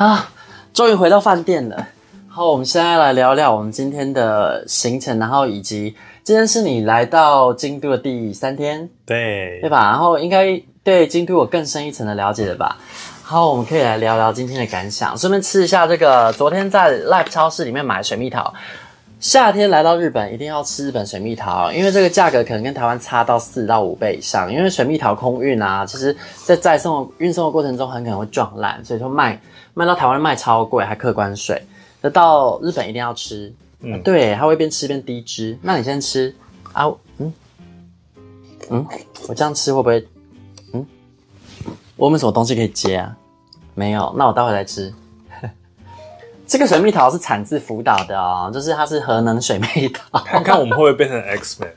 啊，终于回到饭店了。好，我们现在来聊聊我们今天的行程，然后以及今天是你来到京都的第三天，对对吧？然后应该对京都有更深一层的了解了吧？好，我们可以来聊聊今天的感想，顺便吃一下这个昨天在 Live 超市里面买的水蜜桃。夏天来到日本，一定要吃日本水蜜桃，因为这个价格可能跟台湾差到四到五倍以上。因为水蜜桃空运啊，其实在载送运送的过程中很可能会撞烂，所以说卖卖到台湾卖超贵，还客关税。那到日本一定要吃，嗯，啊、对，它会边吃边低脂。那你先吃啊，嗯嗯，我这样吃会不会？嗯，我有没有什么东西可以接啊？没有，那我待会来吃。这个水蜜桃是产自福岛的哦，就是它是核能水蜜桃。看看我们会不会变成 X Man？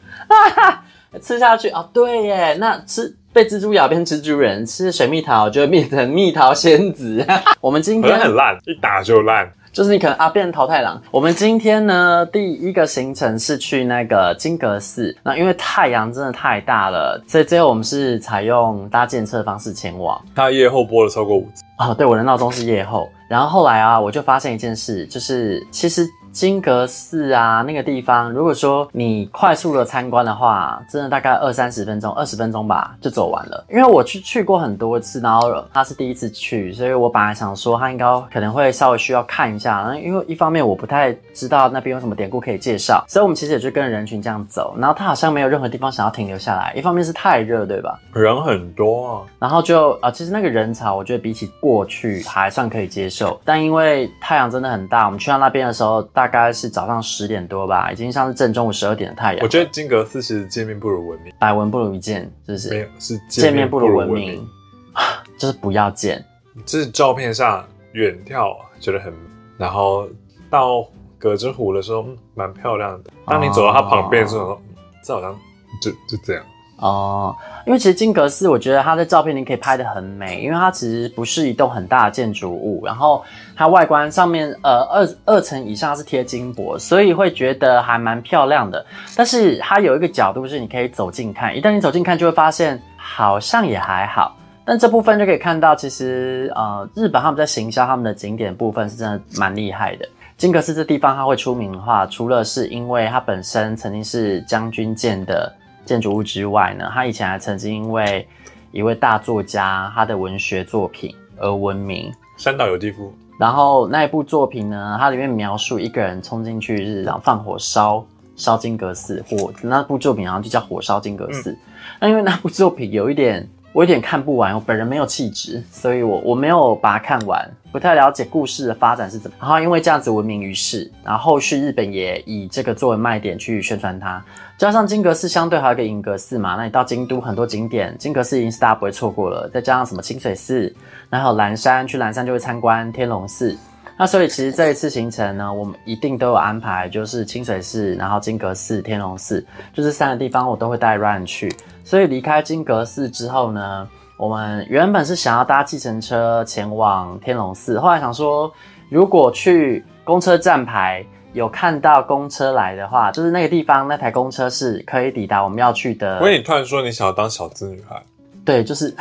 吃下去啊、哦，对耶，那吃被蜘蛛咬变蜘蛛人，吃水蜜桃就会变成蜜桃仙子。我们今天很烂，一打就烂。就是你可能啊变成桃太郎。我们今天呢，第一个行程是去那个金阁寺。那因为太阳真的太大了，所以最后我们是采用搭建车的方式前往。他夜后播了超过五次啊、哦，对，我的闹钟是夜后。然后后来啊，我就发现一件事，就是其实。金阁寺啊，那个地方，如果说你快速的参观的话，真的大概二三十分钟，二十分钟吧，就走完了。因为我去去过很多次，然后他是第一次去，所以我本来想说他应该可能会稍微需要看一下，因为一方面我不太知道那边有什么典故可以介绍，所以我们其实也就跟着人群这样走。然后他好像没有任何地方想要停留下来，一方面是太热，对吧？人很多啊，然后就啊、其实那个人潮，我觉得比起过去还算可以接受，但因为太阳真的很大，我们去到那边的时候，大概是早上十点多吧，已经像是正中午十二点的太阳。我觉得金阁寺其实见面不如闻名，百闻不如一见，是不是？没有，是见面不如闻名，名，就是不要见。就是照片上远眺觉得很，然后到葛之湖的时候蛮漂亮的。当你走到它旁边的时候，哦、这好像就就这样。哦，因为其实金阁寺，我觉得它的照片你可以拍得很美，因为它其实不是一栋很大的建筑物，然后它外观上面呃二二层以上是贴金箔，所以会觉得还蛮漂亮的。但是它有一个角度是你可以走近看，一旦你走近看，就会发现好像也还好。但这部分就可以看到，其实呃日本他们在行销他们的景点部分是真的蛮厉害的。金阁寺这地方它会出名的话，除了是因为它本身曾经是将军建的。建筑物之外呢，他以前还曾经因为一位大作家他的文学作品而闻名。山岛由纪夫。然后那一部作品呢，它里面描述一个人冲进去日然后放火烧烧金阁寺，火那部作品然后就叫火烧金阁寺。那、嗯、因为那部作品有一点。我有点看不完，我本人没有气质，所以我我没有把它看完，不太了解故事的发展是怎么。然后因为这样子闻名于世，然后后续日本也以这个作为卖点去宣传它。加上金阁寺相对还有一个银阁寺嘛，那你到京都很多景点，金阁寺已经是大家不会错过了。再加上什么清水寺，然后蓝山，去蓝山就会参观天龙寺。那所以其实这一次行程呢，我们一定都有安排，就是清水寺，然后金阁寺、天龙寺，就是三个地方我都会带 Ryan 去。所以离开金阁寺之后呢，我们原本是想要搭计程车前往天龙寺，后来想说，如果去公车站牌有看到公车来的话，就是那个地方那台公车是可以抵达我们要去的。所以你突然说你想要当小资女孩？对，就是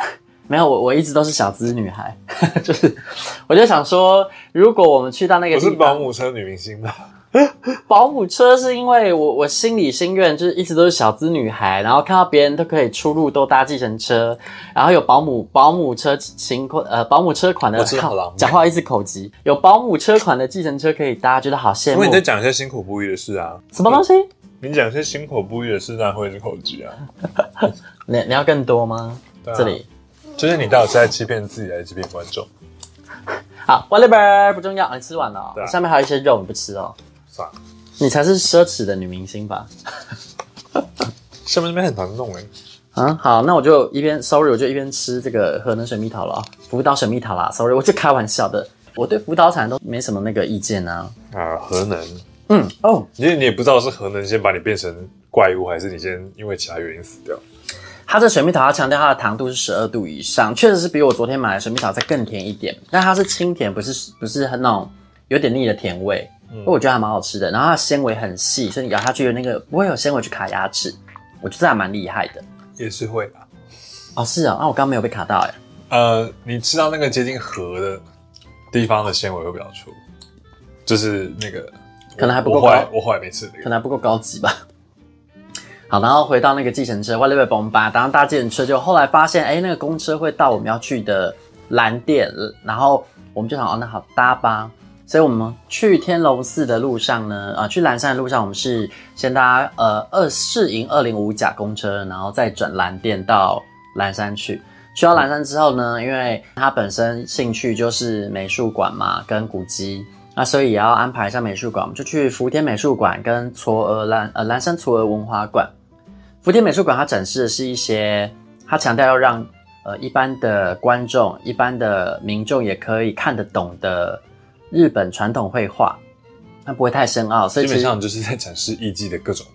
没有我，我一直都是小资女孩，就是我就想说，如果我们去到那个地方，不是保姆车女明星吧？保姆车是因为我我心里心愿就是一直都是小资女孩，然后看到别人都可以出入都搭计程车，然后有保姆保姆车型款呃保姆车款的，讲话一直口急，有保姆车款的计程车可以搭，觉得好羡慕。因为你在讲一些辛苦不易的事啊，什么东西？你讲一些辛苦不易的事，那会是口急啊。你你要更多吗？啊、这里就是你到底是在欺骗自己，还是欺骗观众？好，whatever 不重要，你吃完了、哦，啊、下面还有一些肉你不吃哦。算了，你才是奢侈的女明星吧？下面那边很难弄哎。啊，好，那我就一边 sorry，我就一边吃这个核能水蜜桃了啊，福岛水蜜桃啦，sorry，我就开玩笑的，我对福岛产都没什么那个意见啊。啊，核能，嗯，哦，因为你也不知道是核能先把你变成怪物，还是你先因为其他原因死掉。它这水蜜桃，它强调它的糖度是十二度以上，确实是比我昨天买的水蜜桃再更甜一点，但它是清甜，不是不是很那种有点腻的甜味，嗯，我觉得还蛮好吃的。然后它的纤维很细，所以你咬下去的那个不会有纤维去卡牙齿，我觉得还蛮厉害的。也是会吧。哦，是啊，那我刚刚没有被卡到哎。呃，你吃到那个接近核的地方的纤维会比较粗，就是那个可能还不够高，我后来没吃那个，可能还不够高级吧。好，然后回到那个计程车，外面崩吧，当搭计程车就后来发现，哎，那个公车会到我们要去的蓝店，然后我们就想，哦，那好搭吧。所以我们去天龙寺的路上呢，啊、去蓝山的路上，我们是先搭呃二四营二零五甲公车，然后再转蓝店到蓝山去。去到蓝山之后呢，因为他本身兴趣就是美术馆嘛，跟古迹，那所以也要安排一下美术馆，我们就去福田美术馆跟嵯峨蓝呃蓝山嵯峨文化馆。福田美术馆它展示的是一些，它强调要让呃一般的观众、一般的民众也可以看得懂的。日本传统绘画，它不会太深奥，所以基本上就是在展示艺伎的各种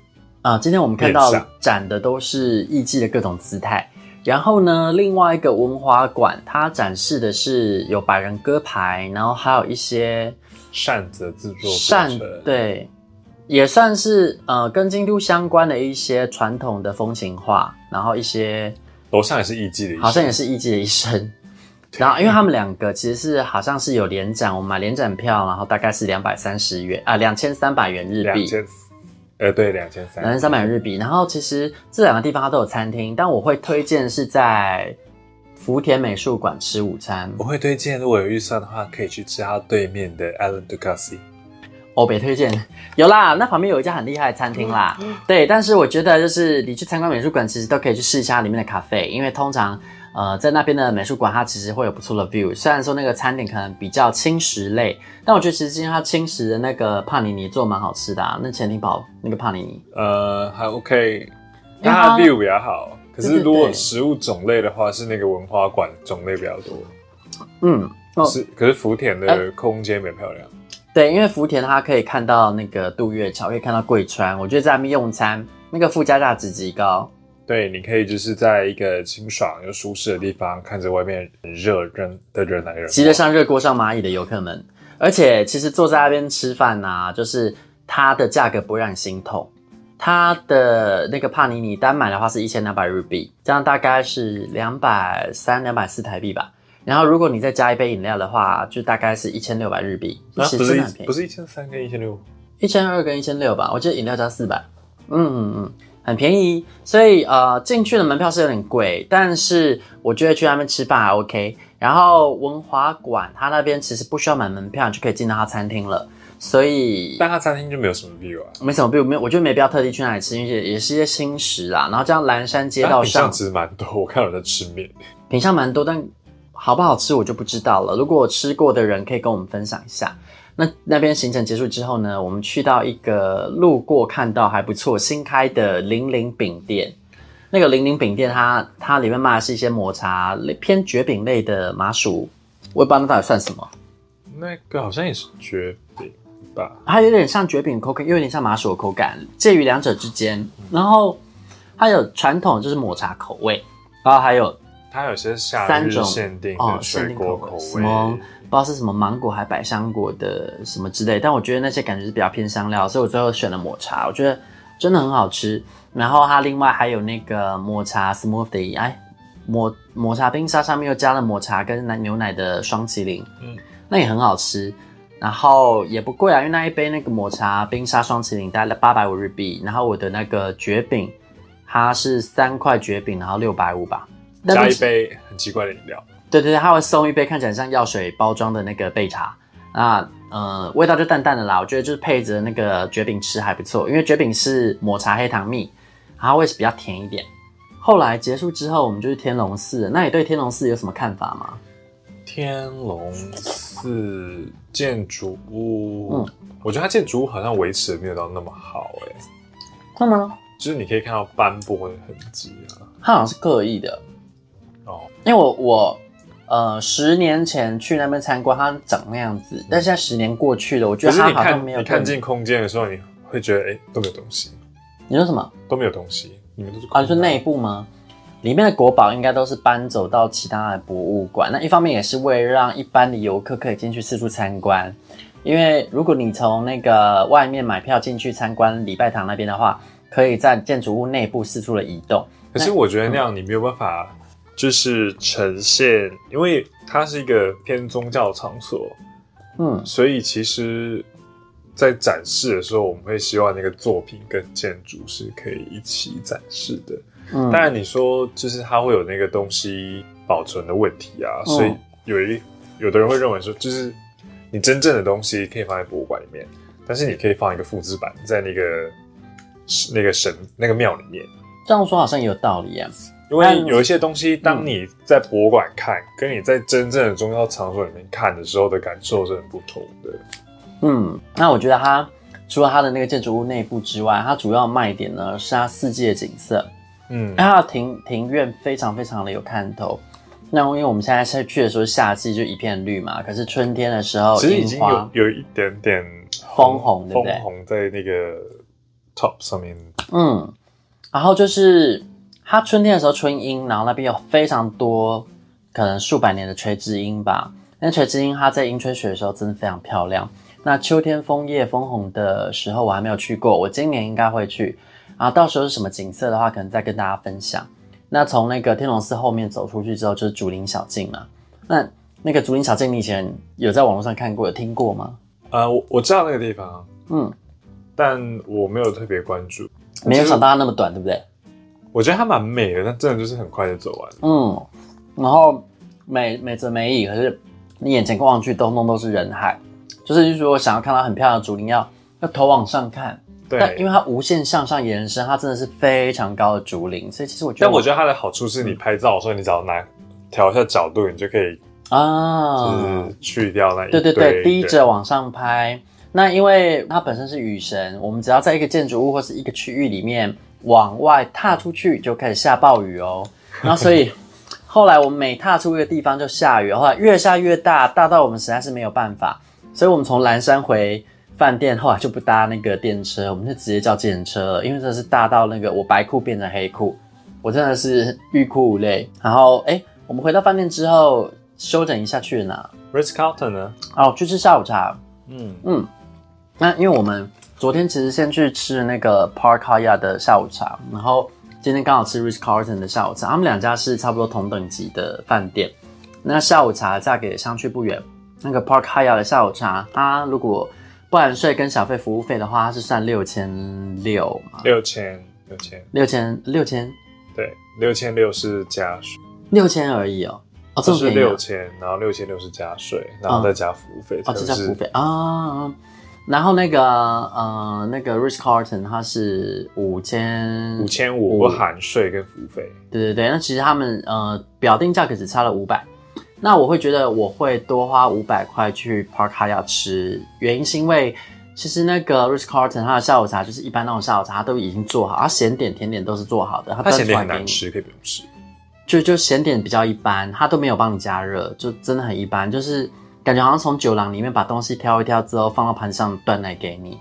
啊。今天我们看到展的都是艺伎的各种姿态。然后呢，另外一个文华馆，它展示的是有百人歌牌，然后还有一些扇子制作扇，对，也算是呃跟京都相关的一些传统的风情画，然后一些楼上也是艺伎的一，好像也是艺伎的一生。然后，因为他们两个其实是好像是有联展，我们买联展票，然后大概是两百三十元啊，两千三百元日币。两千，呃，对，两千三。两千三百元日币。然后其实这两个地方它都有餐厅，但我会推荐是在福田美术馆吃午餐。我会推荐，如果有预算的话，可以去吃它对面的 Island Ducasse。我别推荐，有啦，那旁边有一家很厉害的餐厅啦。嗯、对，但是我觉得就是你去参观美术馆，其实都可以去试一下里面的咖啡，因为通常。呃，在那边的美术馆，它其实会有不错的 view。虽然说那个餐点可能比较轻食类，但我觉得其实今天它轻食的那个帕尼尼做蛮好吃的啊。那潜艇堡那个帕尼尼，呃，还 OK，那它的 view 比较好。可是如果食物种类的话，是那个文化馆种类比较多。嗯，哦、是。可是福田的空间比较漂亮。对，因为福田它可以看到那个渡月桥，可以看到桂川。我觉得在那边用餐，那个附加价值极高。对，你可以就是在一个清爽又舒适的地方，看着外面很热人的人来人往，急得像热锅上蚂蚁的游客们。而且，其实坐在那边吃饭呐、啊，就是它的价格不会让你心痛。它的那个帕尼尼单买的话是一千两百日币，这样大概是两百三、两百四台币吧。然后，如果你再加一杯饮料的话，就大概是一千六百日币。啊，不是不是一千三跟一千六，一千二跟一千六吧？我记得饮料加四百。嗯嗯嗯。很便宜，所以呃进去的门票是有点贵，但是我觉得去那边吃饭还 OK。然后文华馆它那边其实不需要买门票，你就可以进到它餐厅了，所以但它餐厅就没有什么 view 啊，没什么 view，没有，我觉得没必要特地去那里吃，因为也是一些新食啦。然后这样蓝山街道上，品相其实蛮多，我看有人在吃面，品相蛮多，但好不好吃我就不知道了。如果我吃过的人可以跟我们分享一下。那那边行程结束之后呢，我们去到一个路过看到还不错新开的零零饼店。那个零零饼店它，它它里面卖的是一些抹茶类偏绝饼类的麻薯，我也不知道那到底算什么。那个好像也是绝饼吧？它有点像绝饼口感，又有点像麻薯的口感，介于两者之间。然后它有传统就是抹茶口味，然后还有它有些夏日限定哦水果口味。哦不知道是什么芒果还百香果的什么之类，但我觉得那些感觉是比较偏香料，所以我最后选了抹茶，我觉得真的很好吃。然后它另外还有那个抹茶 smoothie，哎，抹抹茶冰沙上面又加了抹茶跟奶牛奶的双淇淋，嗯，那也很好吃。然后也不贵啊，因为那一杯那个抹茶冰沙双淇淋大概八百五日币，然后我的那个绝饼它是三块绝饼，然后六百五吧，加一杯很奇怪的饮料。对对对，他会送一杯看起来像药水包装的那个焙茶，那呃，味道就淡淡的啦。我觉得就是配着那个卷饼吃还不错，因为卷饼是抹茶黑糖蜜，然后味是比较甜一点。后来结束之后，我们就去天龙寺。那你对天龙寺有什么看法吗？天龙寺建筑物，嗯，我觉得它建筑物好像维持的没有到那么好，欸，哎，会吗？就是你可以看到斑驳的痕迹啊，它好像是刻意的哦，因为我我。呃，十年前去那边参观，它长那样子，但现在十年过去了，我觉得它好像没有。你看进空间的时候，你会觉得哎、欸，都没有东西。你说什么？都没有东西，你们都是啊？你说内部吗？里面的国宝应该都是搬走到其他的博物馆。那一方面也是为了让一般的游客可以进去四处参观，因为如果你从那个外面买票进去参观礼拜堂那边的话，可以在建筑物内部四处的移动。可是我觉得那样你没有办法。就是呈现，因为它是一个偏宗教场所，嗯，所以其实，在展示的时候，我们会希望那个作品跟建筑是可以一起展示的。嗯，当然你说就是它会有那个东西保存的问题啊，所以有一有的人会认为说，就是你真正的东西可以放在博物馆里面，但是你可以放一个复制版在那个那个神那个庙里面。这样说好像也有道理啊。因为有一些东西，当你在博物馆看，跟你在真正的宗教场所里面看的时候的感受是很不同的。嗯，那我觉得它除了它的那个建筑物内部之外，它主要卖点呢是它四季的景色。嗯，它的庭庭院非常非常的有看头。那因为我们现在去的时候夏季就一片绿嘛，可是春天的时候，其实已经有有一点点红红，对不对？枫红在那个 top 上面。嗯，然后就是。它春天的时候春樱，然后那边有非常多可能数百年的垂直樱吧。那垂直樱它在樱吹雪的时候真的非常漂亮。那秋天枫叶枫红的时候我还没有去过，我今年应该会去。然后到时候是什么景色的话，可能再跟大家分享。那从那个天龙寺后面走出去之后就是竹林小径嘛。那那个竹林小径你以前有在网络上看过有听过吗？呃，我我知道那个地方，嗯，但我没有特别关注。没有想到它那么短，对不对？我觉得它蛮美的，但真的就是很快就走完。嗯，然后美美则美矣，可是你眼前望去，东东都是人海。就是，就是说，想要看到很漂亮的竹林，要要头往上看。对，但因为它无限向上延伸，它真的是非常高的竹林，所以其实我觉得我，但我觉得它的好处是你拍照的时候，你只要拿调一下角度，你就可以啊，就是去掉那一对对对，低着往上拍。那因为它本身是雨神，我们只要在一个建筑物或是一个区域里面。往外踏出去就开始下暴雨哦，然后所以后来我们每踏出一个地方就下雨，后来越下越大，大到我们实在是没有办法，所以我们从蓝山回饭店，后来就不搭那个电车，我们就直接叫计程车了，因为这是大到那个我白裤变成黑裤，我真的是欲哭无泪。然后哎，我们回到饭店之后休整一下去了哪？Ritz Carlton 呢？哦，去吃下午茶。嗯嗯，那因为我们。昨天其实先去吃那个 Park Hyatt 的下午茶，然后今天刚好吃 Rich Carlton 的下午茶，他们两家是差不多同等级的饭店。那下午茶价格也相去不远。那个 Park Hyatt 的下午茶，它如果不含税跟小费服务费的话，它是算六千六嘛？六千六千六千六千，对，六千六是加税，六千而已哦。哦，这是六千，然后六千六是加税，然后再加服务费。哦，这加服务费啊。然后那个呃，那个 Ritz Carlton 它是五千五千五不含税跟服务费。对对对，那其实他们呃表定价格只差了五百。那我会觉得我会多花五百块去 Park Hyatt 吃，原因是因为其实那个 Ritz Carlton 它的下午茶就是一般那种下午茶，它都已经做好，它咸点甜点都是做好的。它咸点很难吃，可以不用吃。就就咸点比较一般，它都没有帮你加热，就真的很一般，就是。感觉好像从酒廊里面把东西挑一挑之后放到盘上端来给你，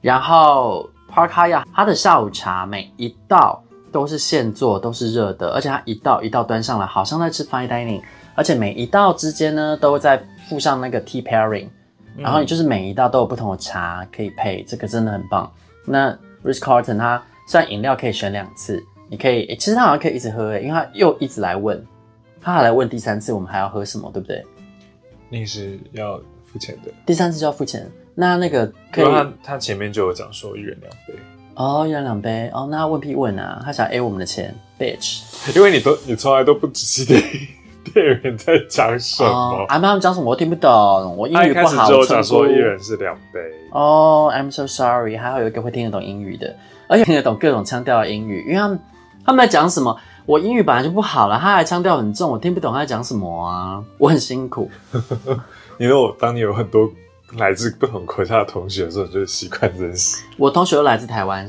然后 Park Hyatt 它的下午茶每一道都是现做，都是热的，而且它一道一道端上来，好像在吃 Fine Dining，而且每一道之间呢都会再附上那个 Tea Pairing，然后你就是每一道都有不同的茶可以配，这个真的很棒。那 Ritz Carlton 它虽然饮料可以选两次，你可以，欸，其实它好像可以一直喝，因为它又一直来问，他还来问第三次我们还要喝什么，对不对？那是要付钱的，第三次就要付钱。那那个可以，他他前面就有讲说一人两杯哦，一人两杯哦。那问屁问啊，他想 A 我们的钱，bitch。因为你都你从来都不仔细听店员在讲什么？啊，他们讲什么我听不懂，我英语不好。他一开始就讲说一人是两杯。哦、oh,，I'm so sorry。还好有一个会听得懂英语的，而且听得懂各种腔调的英语，因为他们他们在讲什么？我英语本来就不好了，他还腔调很重，我听不懂他在讲什么啊！我很辛苦。因为我当年有很多来自不同国家的同学的时候，就习惯认识。我同学都来自台湾。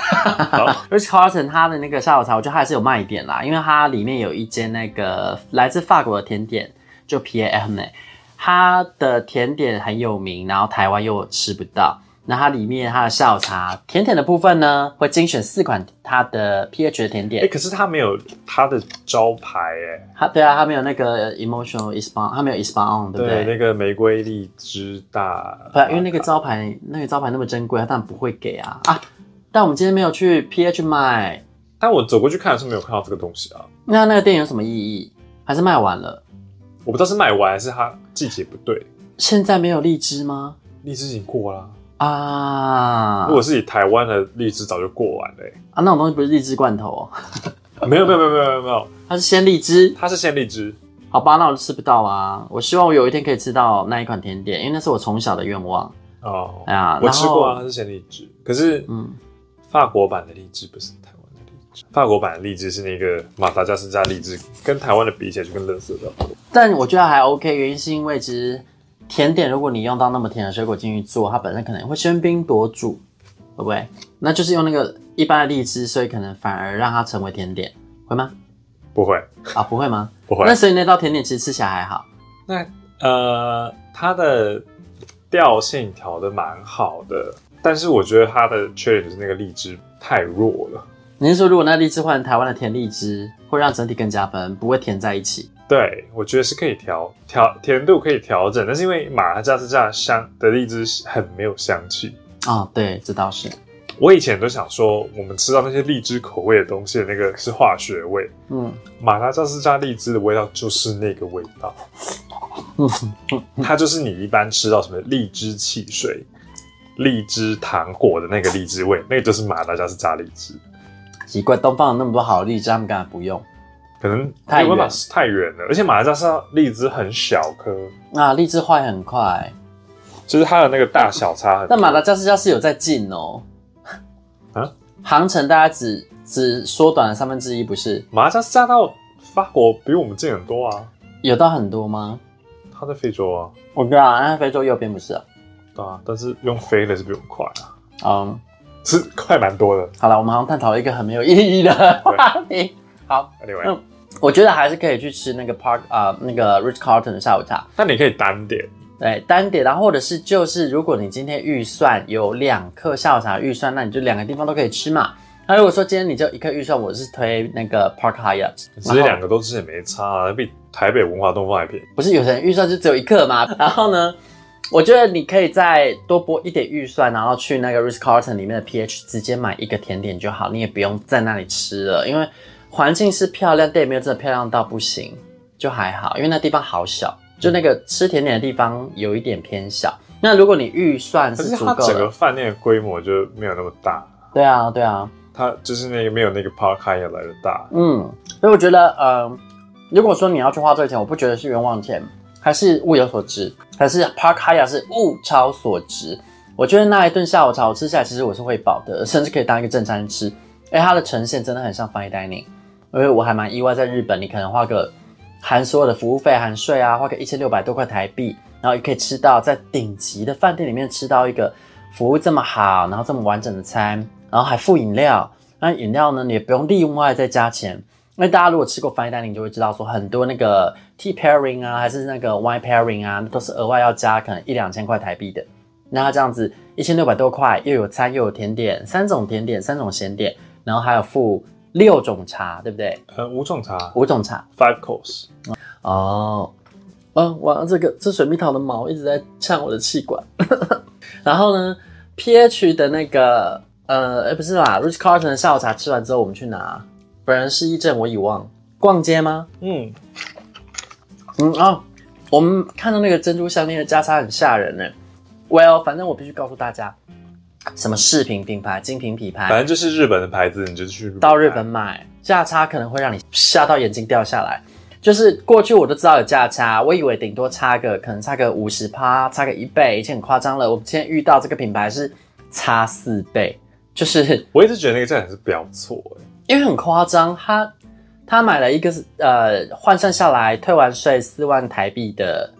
Ritz Carlton 他的那个下午茶，我觉得还是有卖点啦，因为它里面有一间那个来自法国的甜点，就 Pierre Hermé，它的甜点很有名，然后台湾又吃不到。那它里面它的下午茶甜点的部分呢，会精选四款它的 pH 的甜点。哎、欸，可是它没有它的招牌哎。它对啊，它没有那个 emotional espagne，它没有 espagne，对不对？对，那个玫瑰荔枝大。不，因为那个招牌那个招牌那么珍贵，它当然不会给啊啊！但我们今天没有去 pH 买，但我走过去看的时候没有看到这个东西啊。那那个店有什么意义？还是卖完了？我不知道是卖完还是它季节不对。现在没有荔枝吗？荔枝已经过了。啊！如果是以台湾的荔枝，早就过完了、欸。啊，那种东西不是荔枝罐头哦、喔？没有没有没有没有没有没有，它是鲜荔枝，它是鲜荔枝。好吧，那我就吃不到啊。我希望我有一天可以吃到那一款甜点，因为那是我从小的愿望。哦，哎呀，我吃过啊，它是鲜荔枝。可是，嗯，法国版的荔枝不是台湾的荔枝。法国版的荔枝是那个马达加斯加荔枝，跟台湾的比起来就跟垃圾的。但我觉得还 OK，原因是因为其实。甜点，如果你用到那么甜的水果进去做，它本身可能会喧宾夺主，会不会？那就是用那个一般的荔枝，所以可能反而让它成为甜点，会吗？不会啊，不会吗？不会。那所以那道甜点其实吃起来还好。那呃，它的调性调的蛮好的，但是我觉得它的缺点就是那个荔枝太弱了。你是说，如果那荔枝换台湾的甜荔枝，会让整体更加分，不会甜在一起？对，我觉得是可以调调甜度可以调整，但是因为马达加斯加香的荔枝很没有香气啊、哦。对，这倒是。我以前都想说，我们吃到那些荔枝口味的东西的那个是化学味。嗯，马达加斯加荔枝的味道就是那个味道。嗯，它就是你一般吃到什么荔枝汽水、荔枝糖果的那个荔枝味，那个就是马达加斯加荔枝。奇怪，东方有那么多好荔枝，他们干嘛不用？可能太远，太远了，而且马达加斯加荔枝很小颗啊，荔枝坏很快，就是它的那个大小差很多。但马达加斯加是有在进哦，啊，航程大家只只缩短了三分之一，不是？马达加斯加到法国比我们近很多啊，有到很多吗？它在非洲啊，我知道，那非洲右边不是啊？对啊，但是用飞的是比我们快啊，嗯，是快蛮多的。好了，我们好像探讨了一个很没有意义的话题。好，Anyway。嗯我觉得还是可以去吃那个 Park 啊、呃，那个 Rich Carlton 的下午茶。那你可以单点，对，单点，然后或者是就是，如果你今天预算有两克下午茶预算，那你就两个地方都可以吃嘛。那如果说今天你就一克预算，我是推那个 Park Hyatt，其实两个都吃也没差啊，比台北文化东方还便宜。不是有些人预算就只有一克吗？然后呢，我觉得你可以再多拨一点预算，然后去那个 Ritz Carlton 里面的 PH 直接买一个甜点就好，你也不用在那里吃了，因为。环境是漂亮，但也没有真的漂亮到不行，就还好，因为那地方好小，就那个吃甜点的地方有一点偏小。那如果你预算是足够的，可是它整个饭店的规模就没有那么大。对啊，对啊，它就是那个没有那个 Park Hyatt 来的大。嗯，所以我觉得，呃，如果说你要去花这个钱，我不觉得是冤枉钱，还是物有所值，还是 Park Hyatt 是物超所值。我觉得那一顿下午茶我吃下来，其实我是会饱的，甚至可以当一个正餐吃。哎，它的呈现真的很像 Fine Dining。因为我还蛮意外，在日本你可能花个含所有的服务费、含税啊，花个一千六百多块台币，然后也可以吃到在顶级的饭店里面吃到一个服务这么好，然后这么完整的餐，然后还附饮料。那饮料呢，你也不用另外再加钱。因为大家如果吃过 fine dining，就会知道说很多那个 tea pairing 啊，还是那个 wine pairing 啊，都是额外要加可能一两千块台币的。那它这样子一千六百多块，又有餐又有甜点，三种甜点，三种咸点，然后还有附。六种茶，对不对？呃，五种茶，五种茶，five course。哦，哦，哇，这个这水蜜桃的毛一直在呛我的气管。然后呢，PH 的那个，呃，哎，不是啦，Rich Carlton 的下午茶吃完之后，我们去拿？本人失忆症，我已忘。逛街吗？嗯，嗯啊、哦，我们看到那个珍珠项链的价差很吓人呢。Well，反正我必须告诉大家。什么饰品品牌、精品品牌，反正就是日本的牌子，你就去到日本买，价差可能会让你吓到眼睛掉下来。就是过去我都知道有价差，我以为顶多差个可能差个五十趴，差个一倍，已经很夸张了。我今天遇到这个品牌是差四倍，就是我一直觉得那个价钱是比较错诶，因为很夸张。他他买了一个呃换算下来退完税四万台币的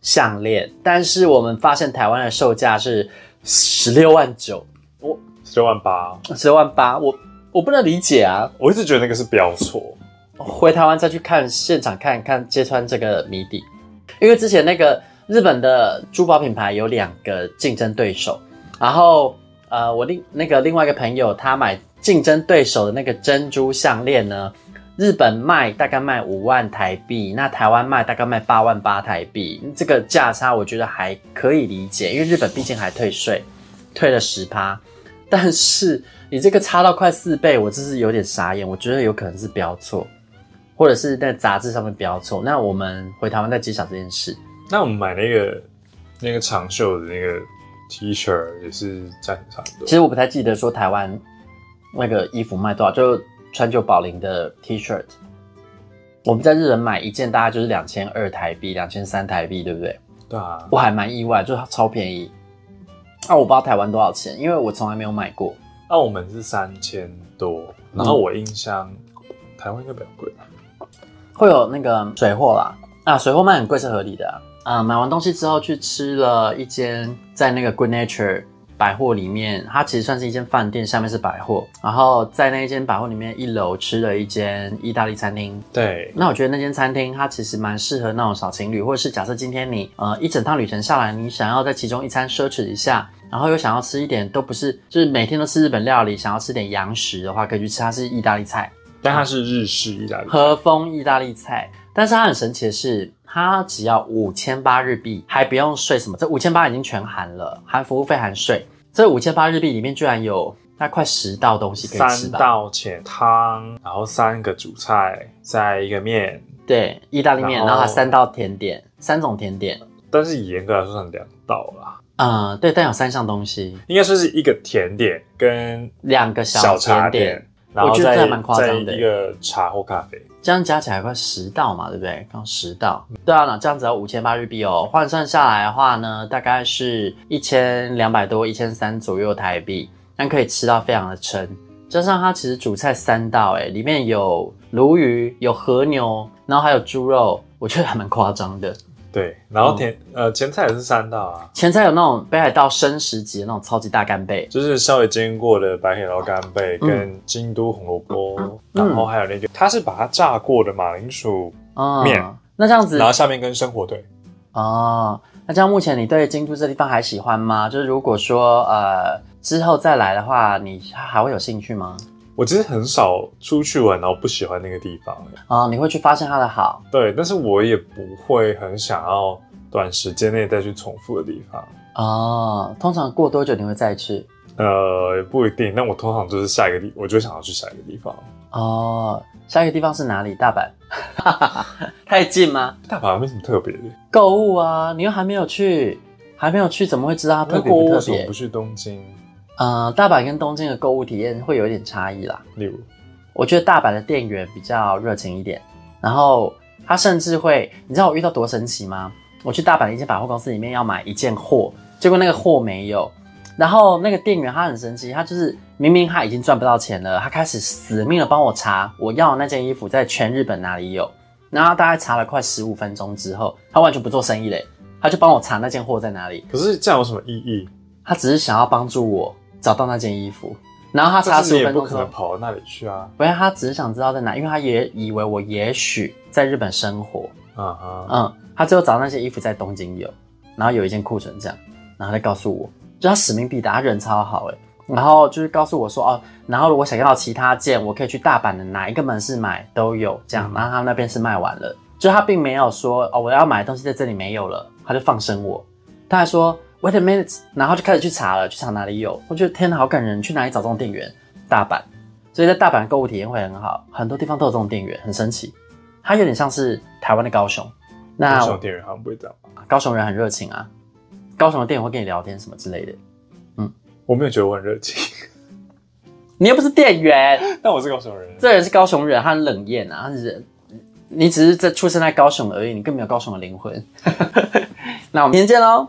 项链，但是我们发现台湾的售价是十六万九，我十六万八，十六万八，我我不能理解啊！我一直觉得那个是标错。回台湾再去看现场看看揭穿这个谜底，因为之前那个日本的珠宝品牌有两个竞争对手，然后呃，我另那个另外一个朋友他买竞争对手的那个珍珠项链呢，日本卖大概卖五万台币，那台湾卖大概卖八万八台币，这个价差我觉得还可以理解，因为日本毕竟还退税，退了十趴，但是你这个差到快四倍，我真是有点傻眼，我觉得有可能是标错。或者是在杂志上面标错，那我们回台湾再揭晓这件事。那我们买那个那个长袖的那个 T 恤也是价钱差不多。其实我不太记得说台湾那个衣服卖多少，就川久保玲的 T 恤，我们在日本买一件大概就是两千二台币，两千三台币，对不对？对啊，我还蛮意外，就是超便宜。那、啊、我不知道台湾多少钱，因为我从来没有买过。那我们是三千多，然后我印象、嗯、台湾应该比较贵吧。会有那个水货啦，啊，水货卖很贵是合理的啊。买完东西之后去吃了一间在那个 Good Nature 百货里面，它其实算是一间饭店，下面是百货。然后在那一间百货里面一楼吃了一间意大利餐厅。对，那我觉得那间餐厅它其实蛮适合那种小情侣，或者是假设今天你呃一整趟旅程下来，你想要在其中一餐奢侈一下，然后又想要吃一点都不是就是每天都吃日本料理，想要吃点洋食的话，可以去吃，它是意大利菜。但它是日式意大利和风意大利菜，但是它很神奇的是，它只要五千八日币，还不用税什么，这五千八已经全含了，含服务费含税。这五千八日币里面居然有大概快十道东西可以吃吧？三道浅汤，然后三个主菜，再一个面，对，意大利面，然后，然后还三道甜点，三种甜点。但是严格来说算两道啦。嗯，对，但有三项东西，应该说是一个甜点跟两个小茶点。然后我觉得这还蛮夸张的，一个茶或咖啡，这样加起来快十道嘛，对不对？刚十道，对啊，那这样子要五千八日币哦，换算下来的话呢，大概是一千两百多、一千三左右台币，但可以吃到非常的撑。加上它其实主菜三道，诶里面有鲈鱼、有和牛，然后还有猪肉，我觉得还蛮夸张的。对，然后甜、嗯、呃前菜也是三道啊，前菜有那种北海道生食级的那种超级大干贝，就是稍微煎过的白海道干贝跟京都红萝卜，嗯、然后还有那个它是把它炸过的马铃薯面、嗯，那这样子，然后下面跟生火腿。哦，那这样目前你对京都这地方还喜欢吗？就是如果说呃之后再来的话，你还会有兴趣吗？我其实很少出去玩，然后不喜欢那个地方。啊、哦，你会去发现它的好。对，但是我也不会很想要短时间内再去重复的地方。哦，通常过多久你会再去？呃，不一定。那我通常就是下一个地，我就想要去下一个地方。哦，下一个地方是哪里？大阪？太近吗？大阪没什么特别的。购物啊，你又还没有去，还没有去，怎么会知道它特别不特别？为什么不去东京？呃，大阪跟东京的购物体验会有一点差异啦。例如，我觉得大阪的店员比较热情一点，然后他甚至会，你知道我遇到多神奇吗？我去大阪的一间百货公司里面要买一件货，结果那个货没有，然后那个店员他很神奇，他就是明明他已经赚不到钱了，他开始死命的帮我查我要的那件衣服在全日本哪里有，然后大概查了快十五分钟之后，他完全不做生意嘞，他就帮我查那件货在哪里。可是这样有什么意义？他只是想要帮助我。找到那件衣服，然后他查十五分钟，不可能跑到那里去啊！不是他只是想知道在哪，因为他也以为我也许在日本生活。啊哈，嗯，他最后找到那些衣服在东京有，然后有一件库存这样，然后他再告诉我，就他使命必达，他人超好诶，然后就是告诉我说哦，然后如果想要其他件，我可以去大阪的哪一个门市买都有这样，然后他那边是卖完了，就他并没有说哦，我要买的东西在这里没有了，他就放生我，他还说。Wait a minute，然后就开始去查了，去查哪里有。我觉得天哪，好感人！去哪里找这种店员？大阪，所以在大阪购物体验会很好，很多地方都有这种店员，很神奇。它有点像是台湾的高雄。那高雄店员好像不会这样。高雄人很热情啊，高雄的店员会跟你聊天什么之类的。嗯，我没有觉得我很热情。你又不是店员，但我是高雄人。这人是高雄人，他很冷艳啊，他是你只是在出生在高雄而已，你更没有高雄的灵魂。那我们明天见喽，